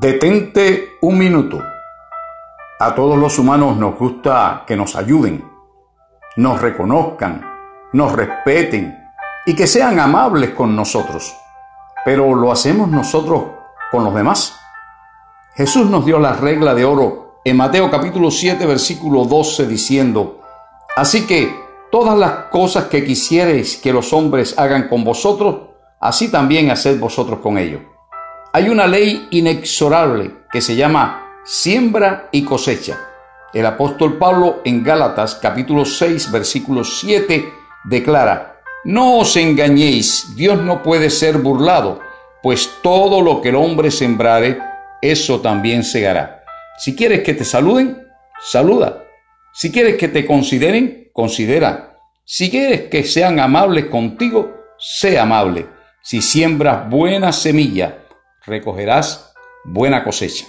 Detente un minuto. A todos los humanos nos gusta que nos ayuden, nos reconozcan, nos respeten y que sean amables con nosotros. Pero ¿lo hacemos nosotros con los demás? Jesús nos dio la regla de oro en Mateo capítulo 7 versículo 12 diciendo, Así que todas las cosas que quisierais que los hombres hagan con vosotros, así también haced vosotros con ellos. Hay una ley inexorable que se llama siembra y cosecha. El apóstol Pablo en Gálatas capítulo 6 versículo 7 declara, No os engañéis, Dios no puede ser burlado, pues todo lo que el hombre sembrare, eso también segará. Si quieres que te saluden, saluda. Si quieres que te consideren, considera. Si quieres que sean amables contigo, sé amable. Si siembras buena semilla, recogerás buena cosecha.